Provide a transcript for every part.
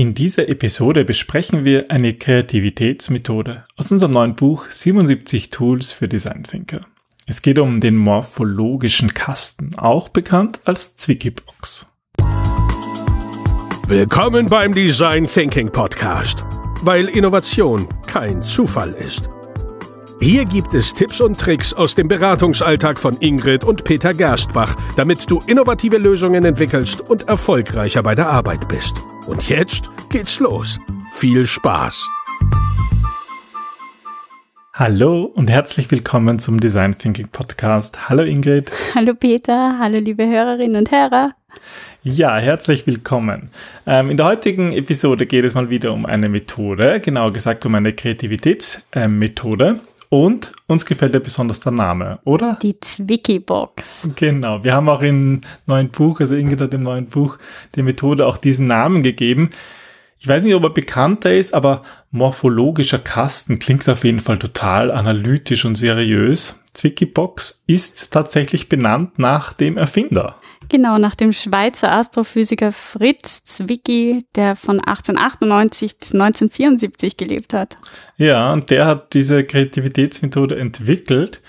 In dieser Episode besprechen wir eine Kreativitätsmethode aus unserem neuen Buch 77 Tools für Design Thinker. Es geht um den morphologischen Kasten, auch bekannt als Zwickybox. Willkommen beim Design Thinking Podcast, weil Innovation kein Zufall ist. Hier gibt es Tipps und Tricks aus dem Beratungsalltag von Ingrid und Peter Gerstbach, damit du innovative Lösungen entwickelst und erfolgreicher bei der Arbeit bist. Und jetzt geht's los. Viel Spaß! Hallo und herzlich willkommen zum Design Thinking Podcast. Hallo Ingrid. Hallo Peter, hallo liebe Hörerinnen und Hörer. Ja, herzlich willkommen. Ähm, in der heutigen Episode geht es mal wieder um eine Methode, genauer gesagt um eine Kreativitätsmethode. Und uns gefällt ja besonders der Name, oder? Die Zwicky-Box. Genau. Wir haben auch im neuen Buch, also Ingrid hat im neuen Buch die Methode auch diesen Namen gegeben. Ich weiß nicht, ob er bekannter ist, aber morphologischer Kasten klingt auf jeden Fall total analytisch und seriös. Zwicky-Box ist tatsächlich benannt nach dem Erfinder. Genau, nach dem Schweizer Astrophysiker Fritz Zwicky, der von 1898 bis 1974 gelebt hat. Ja, und der hat diese Kreativitätsmethode entwickelt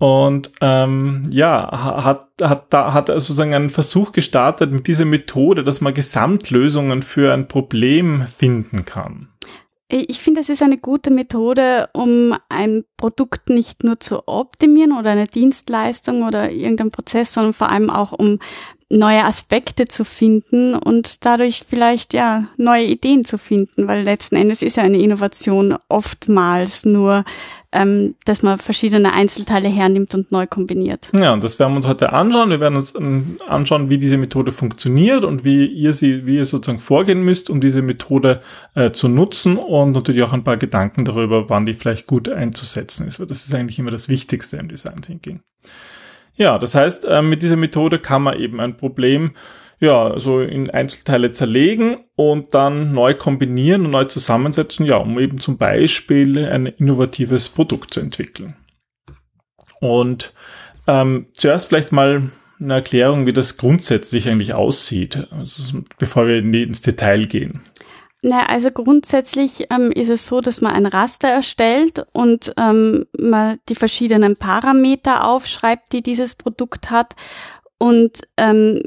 und ähm, ja, hat, hat, da, hat sozusagen einen Versuch gestartet mit dieser Methode, dass man Gesamtlösungen für ein Problem finden kann. Ich finde, es ist eine gute Methode, um ein Produkt nicht nur zu optimieren oder eine Dienstleistung oder irgendein Prozess, sondern vor allem auch um neue Aspekte zu finden und dadurch vielleicht ja neue Ideen zu finden, weil letzten Endes ist ja eine Innovation oftmals nur, ähm, dass man verschiedene Einzelteile hernimmt und neu kombiniert. Ja, und das werden wir uns heute anschauen. Wir werden uns ähm, anschauen, wie diese Methode funktioniert und wie ihr sie, wie ihr sozusagen vorgehen müsst, um diese Methode äh, zu nutzen und natürlich auch ein paar Gedanken darüber, wann die vielleicht gut einzusetzen ist, weil das ist eigentlich immer das Wichtigste im Design Thinking. Ja, das heißt, äh, mit dieser Methode kann man eben ein Problem ja, so in Einzelteile zerlegen und dann neu kombinieren und neu zusammensetzen, ja, um eben zum Beispiel ein innovatives Produkt zu entwickeln. Und ähm, zuerst vielleicht mal eine Erklärung, wie das grundsätzlich eigentlich aussieht, also, bevor wir ins Detail gehen. Na, also grundsätzlich ähm, ist es so, dass man ein Raster erstellt und ähm, man die verschiedenen Parameter aufschreibt, die dieses Produkt hat. Und ähm,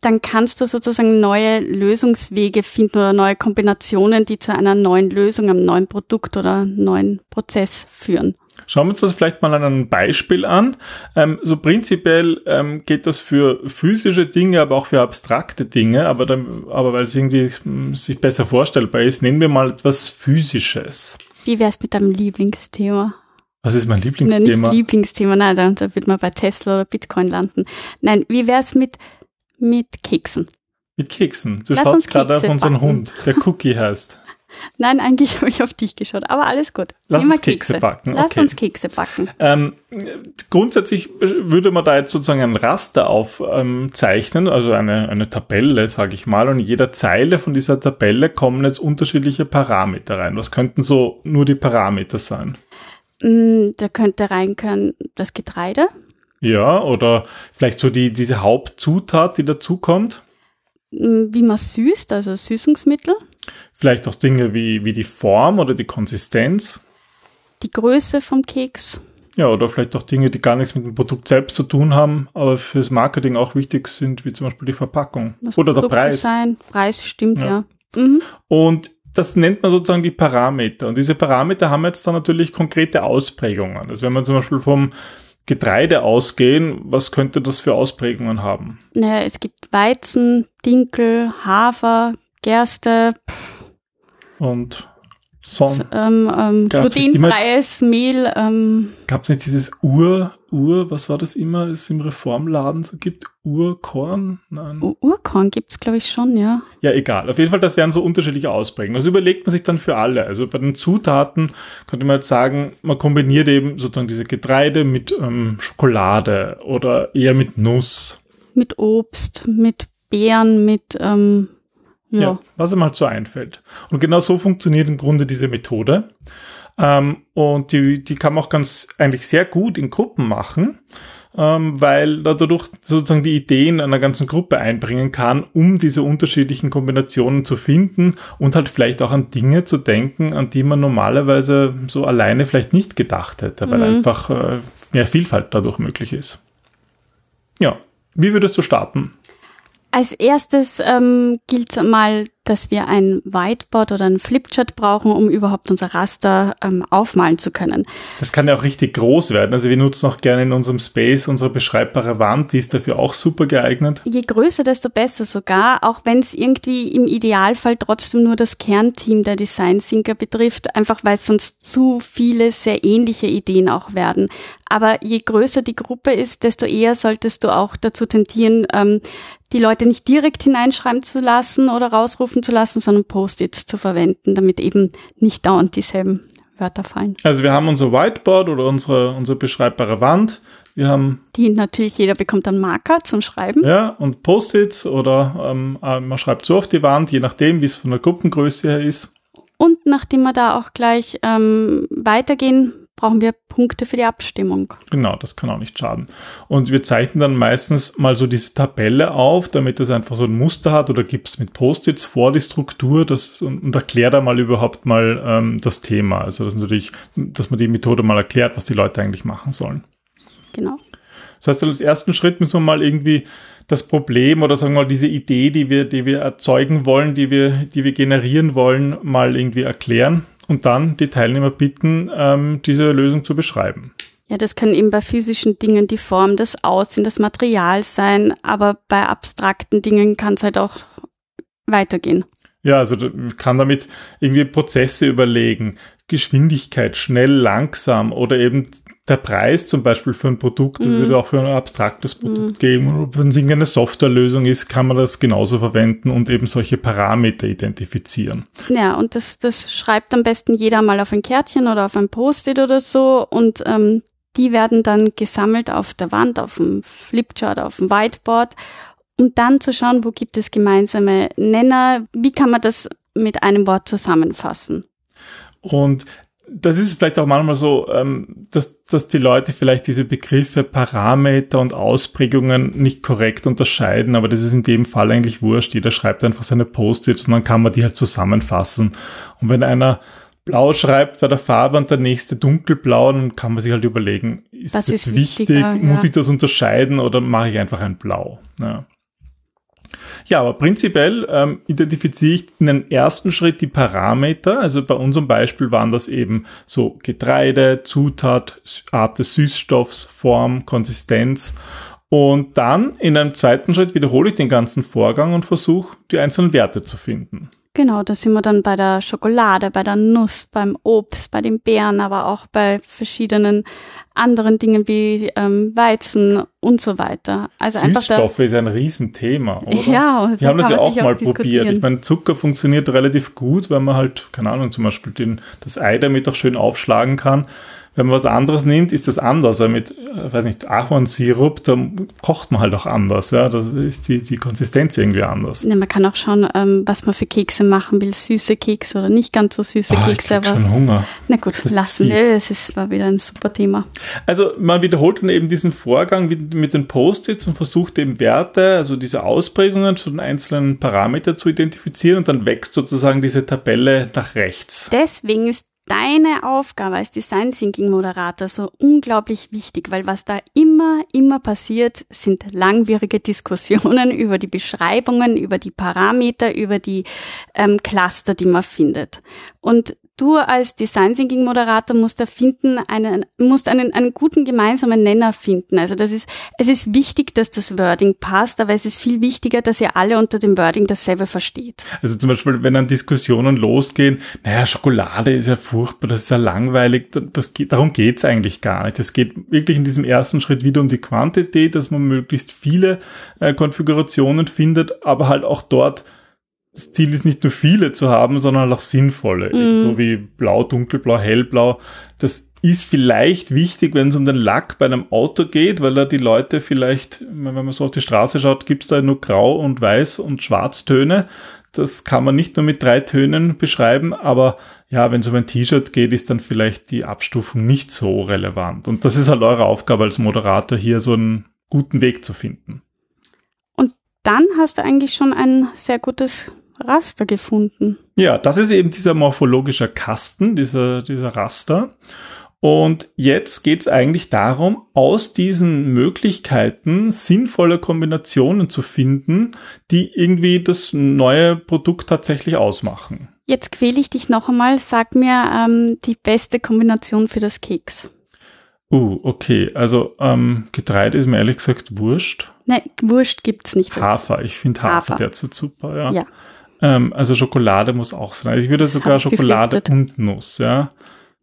dann kannst du sozusagen neue Lösungswege finden oder neue Kombinationen, die zu einer neuen Lösung, einem neuen Produkt oder neuen Prozess führen. Schauen wir uns das vielleicht mal an einem Beispiel an. Ähm, so prinzipiell ähm, geht das für physische Dinge, aber auch für abstrakte Dinge, aber, dann, aber weil es irgendwie hm, sich besser vorstellbar ist, nehmen wir mal etwas Physisches. Wie wär's mit deinem Lieblingsthema? Was ist mein Lieblingsthema? Nein, nicht Lieblingsthema, nein, da, da wird man bei Tesla oder Bitcoin landen. Nein, wie wär's mit, mit Keksen? Mit Keksen. Du Lass schaust gerade auf unseren backen. Hund, der Cookie heißt. Nein, eigentlich habe ich auf dich geschaut, aber alles gut. Lass Immer uns Kekse, Kekse backen. Lass uns Kekse backen. Ähm, grundsätzlich würde man da jetzt sozusagen ein Raster aufzeichnen, ähm, also eine, eine Tabelle, sage ich mal, und in jeder Zeile von dieser Tabelle kommen jetzt unterschiedliche Parameter rein. Was könnten so nur die Parameter sein? Mm, da könnte rein können das Getreide. Ja, oder vielleicht so die, diese Hauptzutat, die dazukommt. Mm, wie man süßt, also Süßungsmittel. Vielleicht auch Dinge wie, wie die Form oder die Konsistenz. Die Größe vom Keks. Ja, oder vielleicht auch Dinge, die gar nichts mit dem Produkt selbst zu tun haben, aber fürs Marketing auch wichtig sind, wie zum Beispiel die Verpackung. Das oder Produkt der Preis. Sein. Preis stimmt, ja. ja. Mhm. Und das nennt man sozusagen die Parameter. Und diese Parameter haben jetzt dann natürlich konkrete Ausprägungen. Also wenn man zum Beispiel vom Getreide ausgehen, was könnte das für Ausprägungen haben? Naja, es gibt Weizen, Dinkel, Hafer, Gerste. Und Son. Ähm, ähm, glutenfreies Mehl. Ähm. Gab es nicht dieses Ur, Ur, was war das immer, es im Reformladen so gibt? Urkorn? Nein. Urkorn gibt's glaube ich, schon, ja. Ja, egal. Auf jeden Fall, das wären so unterschiedliche Ausprägungen. Also überlegt man sich dann für alle. Also bei den Zutaten könnte man jetzt sagen, man kombiniert eben sozusagen diese Getreide mit ähm, Schokolade oder eher mit Nuss. Mit Obst, mit Beeren, mit ähm, ja. ja. was ihm halt so einfällt. Und genau so funktioniert im Grunde diese Methode. Ähm, und die, die kann man auch ganz eigentlich sehr gut in Gruppen machen. ähm, weil er dadurch sozusagen die Ideen einer ganzen Gruppe einbringen kann, um diese unterschiedlichen Kombinationen zu finden und halt vielleicht auch an Dinge zu denken, an die man normalerweise so alleine vielleicht nicht gedacht hätte, weil mhm. einfach äh, mehr Vielfalt dadurch möglich ist. Ja, wie würdest du starten? Als erstes ähm, gilt mal dass wir ein Whiteboard oder ein Flipchart brauchen, um überhaupt unser Raster ähm, aufmalen zu können. Das kann ja auch richtig groß werden. Also wir nutzen auch gerne in unserem Space unsere beschreibbare Wand, die ist dafür auch super geeignet. Je größer, desto besser sogar, auch wenn es irgendwie im Idealfall trotzdem nur das Kernteam der Design Thinker betrifft, einfach weil sonst zu viele sehr ähnliche Ideen auch werden. Aber je größer die Gruppe ist, desto eher solltest du auch dazu tendieren, ähm, die Leute nicht direkt hineinschreiben zu lassen oder rausrufen zu lassen, sondern Post-its zu verwenden, damit eben nicht dauernd dieselben Wörter fallen. Also wir haben unser Whiteboard oder unsere, unsere beschreibbare Wand. Wir haben die natürlich, jeder bekommt einen Marker zum Schreiben. Ja, und Post-its oder ähm, äh, man schreibt so auf die Wand, je nachdem, wie es von der Gruppengröße her ist. Und nachdem wir da auch gleich ähm, weitergehen, brauchen wir Punkte für die Abstimmung. Genau, das kann auch nicht schaden. Und wir zeichnen dann meistens mal so diese Tabelle auf, damit es einfach so ein Muster hat oder gibt es mit Post-its vor die Struktur das, und, und erklärt da mal überhaupt mal ähm, das Thema. Also das natürlich, dass man die Methode mal erklärt, was die Leute eigentlich machen sollen. Genau. Das heißt, als ersten Schritt müssen wir mal irgendwie das Problem oder sagen wir mal diese Idee, die wir, die wir erzeugen wollen, die wir, die wir generieren wollen, mal irgendwie erklären und dann die Teilnehmer bitten, ähm, diese Lösung zu beschreiben. Ja, das kann eben bei physischen Dingen die Form, das Aussehen, das Material sein, aber bei abstrakten Dingen kann es halt auch weitergehen. Ja, also kann damit irgendwie Prozesse überlegen, Geschwindigkeit, schnell, langsam oder eben der Preis zum Beispiel für ein Produkt mm. würde auch für ein abstraktes Produkt mm. geben. Und wenn es irgendeine Softwarelösung ist, kann man das genauso verwenden und eben solche Parameter identifizieren. Ja, und das, das schreibt am besten jeder mal auf ein Kärtchen oder auf ein Post-it oder so und ähm, die werden dann gesammelt auf der Wand, auf dem Flipchart, auf dem Whiteboard, um dann zu schauen, wo gibt es gemeinsame Nenner, wie kann man das mit einem Wort zusammenfassen. Und das ist vielleicht auch manchmal so, ähm, dass, dass die Leute vielleicht diese Begriffe Parameter und Ausprägungen nicht korrekt unterscheiden, aber das ist in dem Fall eigentlich wurscht. Jeder schreibt einfach seine Post-its und dann kann man die halt zusammenfassen. Und wenn einer blau schreibt bei der Farbe und der nächste dunkelblau, dann kann man sich halt überlegen, ist das, das ist wichtig, ja. muss ich das unterscheiden oder mache ich einfach ein Blau? Ja. Ja, aber prinzipiell ähm, identifiziere ich in den ersten Schritt die Parameter. Also bei unserem Beispiel waren das eben so Getreide, Zutat, Art des Süßstoffs, Form, Konsistenz. Und dann in einem zweiten Schritt wiederhole ich den ganzen Vorgang und versuche die einzelnen Werte zu finden. Genau, da sind wir dann bei der Schokolade, bei der Nuss, beim Obst, bei den Beeren, aber auch bei verschiedenen anderen Dingen wie ähm, Weizen und so weiter. Also Süßstoffe ist ein Riesenthema, oder? Ja, wir haben das ja auch mal auch probiert. Ich meine, Zucker funktioniert relativ gut, weil man halt, keine Ahnung, zum Beispiel den, das Ei damit auch schön aufschlagen kann. Wenn man was anderes nimmt, ist das anders, weil mit, äh, weiß nicht, Ahornsirup, da kocht man halt auch anders, ja, da ist die, die Konsistenz irgendwie anders. Ja, man kann auch schauen, ähm, was man für Kekse machen will, süße Kekse oder nicht ganz so süße oh, Kekse. Ich aber schon Hunger. Na gut, das lassen wir, es ist, war wieder ein super Thema. Also man wiederholt dann eben diesen Vorgang mit den Post-its und versucht eben Werte, also diese Ausprägungen zu den einzelnen Parametern zu identifizieren und dann wächst sozusagen diese Tabelle nach rechts. Deswegen ist deine Aufgabe als Design Thinking Moderator so unglaublich wichtig, weil was da immer, immer passiert, sind langwierige Diskussionen über die Beschreibungen, über die Parameter, über die ähm, Cluster, die man findet. Und du als Design Thinking Moderator musst da finden, einen, musst einen, einen guten gemeinsamen Nenner finden. Also das ist, es ist wichtig, dass das Wording passt, aber es ist viel wichtiger, dass ihr alle unter dem Wording dasselbe versteht. Also zum Beispiel, wenn dann Diskussionen losgehen, naja, Schokolade ist ja furchtbar, das ist ja langweilig, das geht, darum geht's eigentlich gar nicht. Es geht wirklich in diesem ersten Schritt wieder um die Quantität, dass man möglichst viele äh, Konfigurationen findet, aber halt auch dort das Ziel ist nicht nur viele zu haben, sondern auch sinnvolle, mm. so wie blau, dunkelblau, hellblau. Das ist vielleicht wichtig, wenn es um den Lack bei einem Auto geht, weil da die Leute vielleicht, wenn man so auf die Straße schaut, gibt's da nur grau und weiß und Schwarztöne. das kann man nicht nur mit drei Tönen beschreiben, aber ja, wenn es um ein T-Shirt geht, ist dann vielleicht die Abstufung nicht so relevant. Und das ist halt eure Aufgabe als Moderator, hier so einen guten Weg zu finden. Dann hast du eigentlich schon ein sehr gutes Raster gefunden. Ja, das ist eben dieser morphologische Kasten, dieser, dieser Raster. Und jetzt geht es eigentlich darum, aus diesen Möglichkeiten sinnvolle Kombinationen zu finden, die irgendwie das neue Produkt tatsächlich ausmachen. Jetzt quäle ich dich noch einmal. Sag mir ähm, die beste Kombination für das Keks. Uh, okay. Also ähm, Getreide ist mir ehrlich gesagt wurscht. Nein, Wurscht gibt's nicht. Hafer, ich finde Hafer, Hafer. derzeit super, ja. Ja. Ähm, also Schokolade muss auch sein. Also ich würde Das sogar Schokolade und Nuss, ja.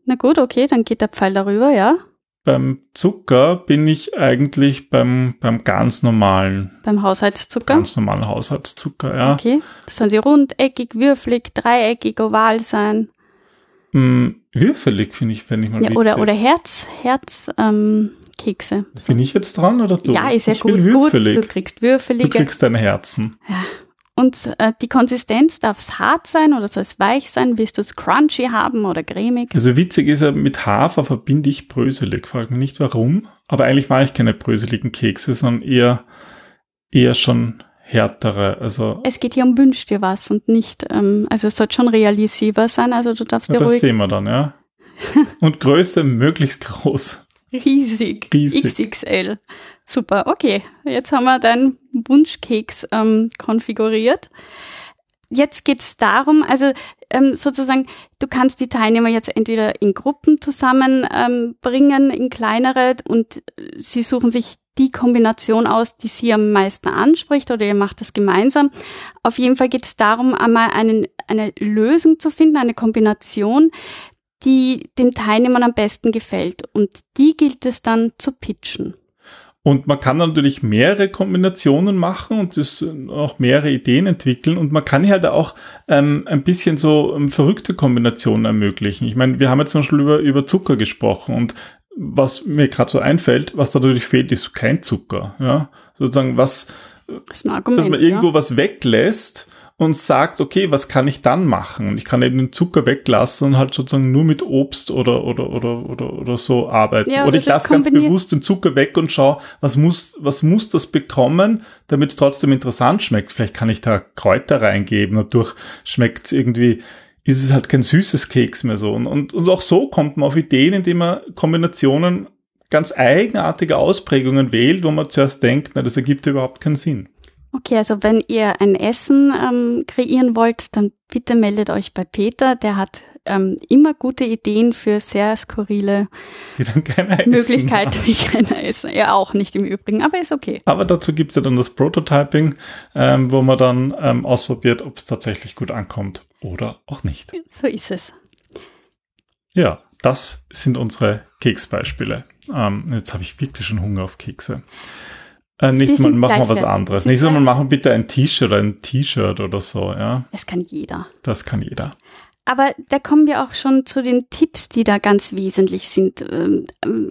Na gut, okay, dann geht der Pfeil darüber, ja. Beim Zucker bin ich eigentlich beim, beim ganz normalen, Beim Haushaltszucker. ganz normalen Haushaltszucker, ja. Okay. Sollen sie rundeckig, würfelig, dreieckig, oval sein? Mm, würfelig finde ich, fände ich mal Ja, oder, oder Herz, Herz, ähm, Kekse. Bin ich jetzt dran oder du? Ja, ist ja ich gut. Gut, du kriegst du würfelige. kriegst deine Herzen. Und äh, die Konsistenz darf es hart sein oder soll es weich sein? Willst du es crunchy haben oder cremig? Also witzig ist ja, mit Hafer verbinde ich bröselig. Frag mich nicht warum. Aber eigentlich mache ich keine bröseligen Kekse, sondern eher, eher schon härtere. Also Es geht hier um wünsch dir was und nicht, ähm, also es soll schon realisierbar sein, also du darfst ja, dir das ruhig sehen wir dann, ja. Und Größe möglichst groß. Riesig, Riesig. XXL. Super, okay. Jetzt haben wir deinen Wunschkeks ähm, konfiguriert. Jetzt geht's darum, also ähm, sozusagen, du kannst die Teilnehmer jetzt entweder in Gruppen zusammenbringen, ähm, in kleinere und sie suchen sich die Kombination aus, die sie am meisten anspricht oder ihr macht das gemeinsam. Auf jeden Fall geht es darum, einmal einen, eine Lösung zu finden, eine Kombination, die den Teilnehmern am besten gefällt. Und die gilt es dann zu pitchen. Und man kann natürlich mehrere Kombinationen machen und das äh, auch mehrere Ideen entwickeln und man kann halt auch ähm, ein bisschen so ähm, verrückte Kombinationen ermöglichen. Ich meine, wir haben jetzt zum Beispiel über, über Zucker gesprochen und was mir gerade so einfällt, was da natürlich fehlt, ist kein Zucker. Ja, sozusagen was, Das dass man irgendwo ja. was weglässt und sagt, okay, was kann ich dann machen? Und ich kann eben den Zucker weglassen und halt sozusagen nur mit Obst oder oder oder oder, oder so arbeiten. Ja, oder oder ich so lasse ganz bewusst den Zucker weg und schaue, was muss was muss das bekommen, damit es trotzdem interessant schmeckt. Vielleicht kann ich da Kräuter reingeben, dadurch schmeckt es irgendwie ist es halt kein süßes Keks mehr so. Und, und, und auch so kommt man auf Ideen, indem man Kombinationen ganz eigenartige Ausprägungen wählt, wo man zuerst denkt, na, das ergibt überhaupt keinen Sinn. Okay, also wenn ihr ein Essen ähm, kreieren wollt, dann bitte meldet euch bei Peter. Der hat ähm, immer gute Ideen für sehr skurrile Möglichkeiten, die keiner essen. Er auch nicht im Übrigen, aber ist okay. Aber dazu gibt es ja dann das Prototyping, ähm, wo man dann ähm, ausprobiert, ob es tatsächlich gut ankommt oder auch nicht. So ist es. Ja, das sind unsere Keksbeispiele. Ähm, jetzt habe ich wirklich schon Hunger auf Kekse. Äh, nächstes Mal machen wir was anderes. Nächstes Mal machen wir bitte ein T-Shirt oder ein T-Shirt oder so, ja. Das kann jeder. Das kann jeder. Aber da kommen wir auch schon zu den Tipps, die da ganz wesentlich sind. Ähm,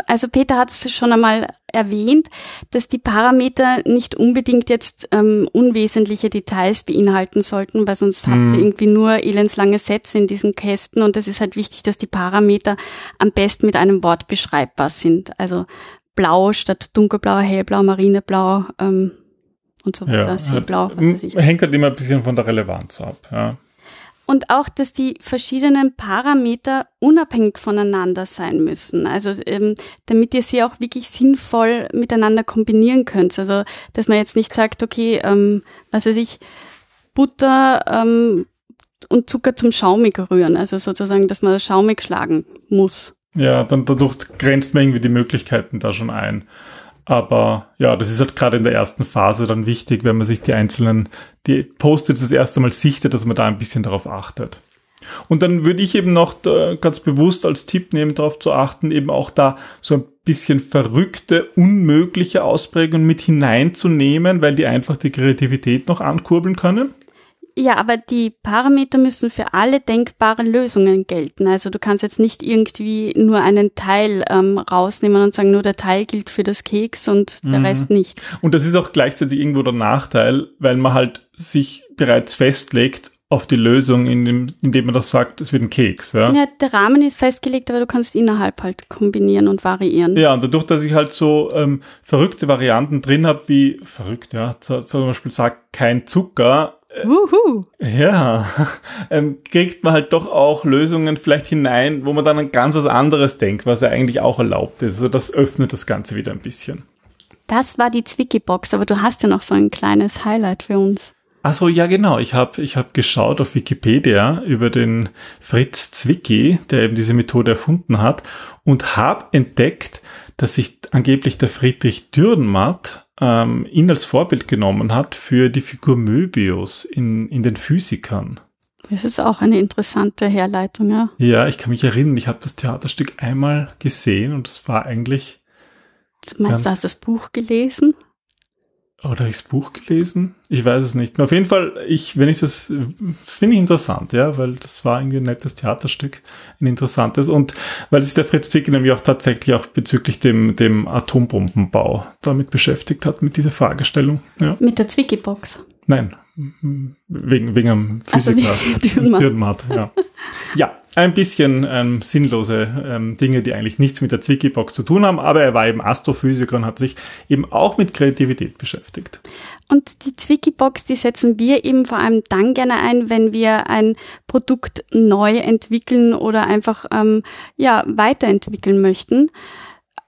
Also Peter hat es schon einmal erwähnt, dass die Parameter nicht unbedingt jetzt ähm, unwesentliche Details beinhalten sollten, weil sonst habt ihr Mhm. irgendwie nur elendslange Sätze in diesen Kästen und es ist halt wichtig, dass die Parameter am besten mit einem Wort beschreibbar sind. Also blau statt dunkelblau, hellblau, marineblau ähm, und so weiter, Ja, seeblau, halt, was weiß ich. hängt halt immer ein bisschen von der Relevanz ab, ja. Und auch, dass die verschiedenen Parameter unabhängig voneinander sein müssen. Also ähm, damit ihr sie auch wirklich sinnvoll miteinander kombinieren könnt. Also dass man jetzt nicht sagt, okay, ähm, was weiß ich, Butter ähm, und Zucker zum Schaumig rühren. Also sozusagen, dass man das schaumig schlagen muss. Ja, dann dadurch grenzt man irgendwie die Möglichkeiten da schon ein. Aber ja, das ist halt gerade in der ersten Phase dann wichtig, wenn man sich die einzelnen, die Post-its das erste Mal sichtet, dass man da ein bisschen darauf achtet. Und dann würde ich eben noch äh, ganz bewusst als Tipp nehmen, darauf zu achten, eben auch da so ein bisschen verrückte, unmögliche Ausprägungen mit hineinzunehmen, weil die einfach die Kreativität noch ankurbeln können. Ja, aber die Parameter müssen für alle denkbaren Lösungen gelten. Also du kannst jetzt nicht irgendwie nur einen Teil ähm, rausnehmen und sagen, nur der Teil gilt für das Keks und der Mhm. Rest nicht. Und das ist auch gleichzeitig irgendwo der Nachteil, weil man halt sich bereits festlegt, auf die Lösung, indem, indem man das sagt, es wird ein Keks. Ja? ja, der Rahmen ist festgelegt, aber du kannst innerhalb halt kombinieren und variieren. Ja, und dadurch, dass ich halt so ähm, verrückte Varianten drin habe, wie verrückt, ja, zum Beispiel sagt kein Zucker, Wuhu. Ja, ähm, kriegt man halt doch auch Lösungen vielleicht hinein, wo man dann an ganz was anderes denkt, was ja eigentlich auch erlaubt ist. Also das öffnet das Ganze wieder ein bisschen. Das war die Zwicky-Box, aber du hast ja noch so ein kleines Highlight für uns. Achso, ja genau. Ich habe ich hab geschaut auf Wikipedia über den Fritz Zwicky, der eben diese Methode erfunden hat, und habe entdeckt, dass sich angeblich der Friedrich Dürrenmatt ähm, ihn als Vorbild genommen hat für die Figur Möbius in, in den Physikern. Das ist auch eine interessante Herleitung, ja. Ja, ich kann mich erinnern, ich habe das Theaterstück einmal gesehen und es war eigentlich. Du meinst, du hast das Buch gelesen? Oder habe ich das Buch gelesen? Ich weiß es nicht. Auf jeden Fall, ich, wenn ich das, finde ich interessant, ja, weil das war irgendwie ein nettes Theaterstück, ein interessantes und weil sich der Fritz Zwicky nämlich auch tatsächlich auch bezüglich dem, dem Atombombenbau damit beschäftigt hat, mit dieser Fragestellung. Ja. Mit der Zwicky-Box? Nein, wegen, wegen einem Physiker. Also Dürrenmatt. ja. ja, ein bisschen ähm, sinnlose ähm, Dinge, die eigentlich nichts mit der Zwicky-Box zu tun haben, aber er war eben Astrophysiker und hat sich eben auch mit Kreativität beschäftigt. Und die Zwicky-Box, die setzen wir eben vor allem dann gerne ein, wenn wir ein Produkt neu entwickeln oder einfach ähm, ja weiterentwickeln möchten.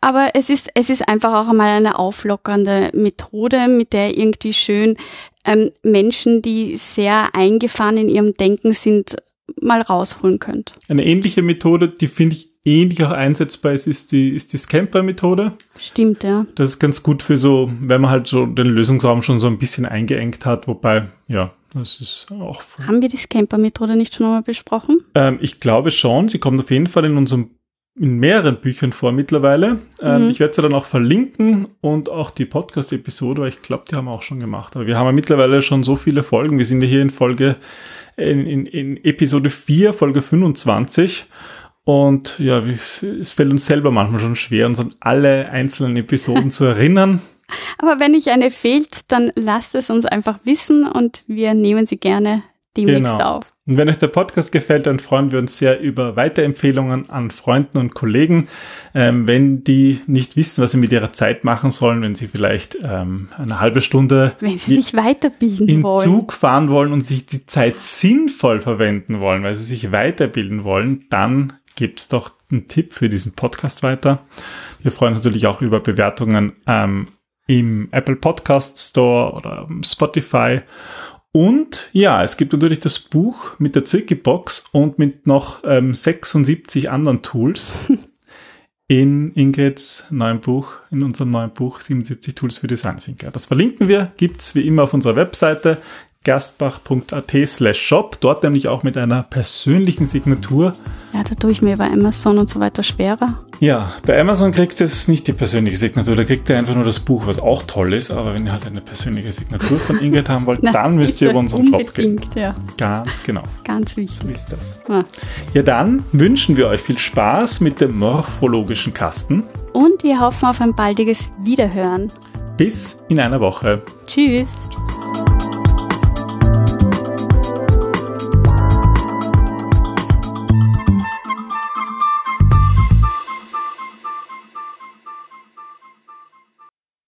Aber es ist, es ist einfach auch einmal eine auflockernde Methode, mit der irgendwie schön ähm, Menschen, die sehr eingefahren in ihrem Denken sind, mal rausholen könnt. Eine ähnliche Methode, die finde ich ähnlich auch einsetzbar ist, ist die, ist die Scamper-Methode. Stimmt, ja. Das ist ganz gut für so, wenn man halt so den Lösungsraum schon so ein bisschen eingeengt hat, wobei, ja, das ist auch. Haben wir die Scamper-Methode nicht schon einmal besprochen? Ähm, ich glaube schon. Sie kommt auf jeden Fall in unserem in mehreren Büchern vor mittlerweile. Ähm, mhm. Ich werde sie dann auch verlinken und auch die Podcast-Episode, weil ich glaube, die haben wir auch schon gemacht. Aber wir haben ja mittlerweile schon so viele Folgen. Wir sind ja hier in Folge in, in, in Episode 4, Folge 25. Und ja, es fällt uns selber manchmal schon schwer, uns an alle einzelnen Episoden zu erinnern. Aber wenn euch eine fehlt, dann lasst es uns einfach wissen und wir nehmen sie gerne demnächst genau. auf. Und wenn euch der Podcast gefällt, dann freuen wir uns sehr über Weiterempfehlungen an Freunden und Kollegen. Ähm, wenn die nicht wissen, was sie mit ihrer Zeit machen sollen, wenn sie vielleicht ähm, eine halbe Stunde wenn sie sich weiterbilden in wollen. Zug fahren wollen und sich die Zeit sinnvoll verwenden wollen, weil sie sich weiterbilden wollen, dann gibt's doch einen Tipp für diesen Podcast weiter. Wir freuen uns natürlich auch über Bewertungen ähm, im Apple Podcast Store oder Spotify und ja, es gibt natürlich das Buch mit der Zirki-Box und mit noch ähm, 76 anderen Tools in Ingrids neuen Buch, in unserem neuen Buch 77 Tools für Design Thinker. Das verlinken wir, gibt's wie immer auf unserer Webseite gerstbach.at slash shop, dort nämlich auch mit einer persönlichen Signatur. Ja, da tue ich mir bei Amazon und so weiter schwerer. Ja, bei Amazon kriegt es nicht die persönliche Signatur, da kriegt ihr einfach nur das Buch, was auch toll ist, aber wenn ihr halt eine persönliche Signatur von Ingrid haben wollt, dann müsst ihr über unseren Shop gehen. Ja. Ganz genau. Ganz wichtig. So ist das. Ja. ja, dann wünschen wir euch viel Spaß mit dem morphologischen Kasten. Und wir hoffen auf ein baldiges Wiederhören. Bis in einer Woche. Tschüss.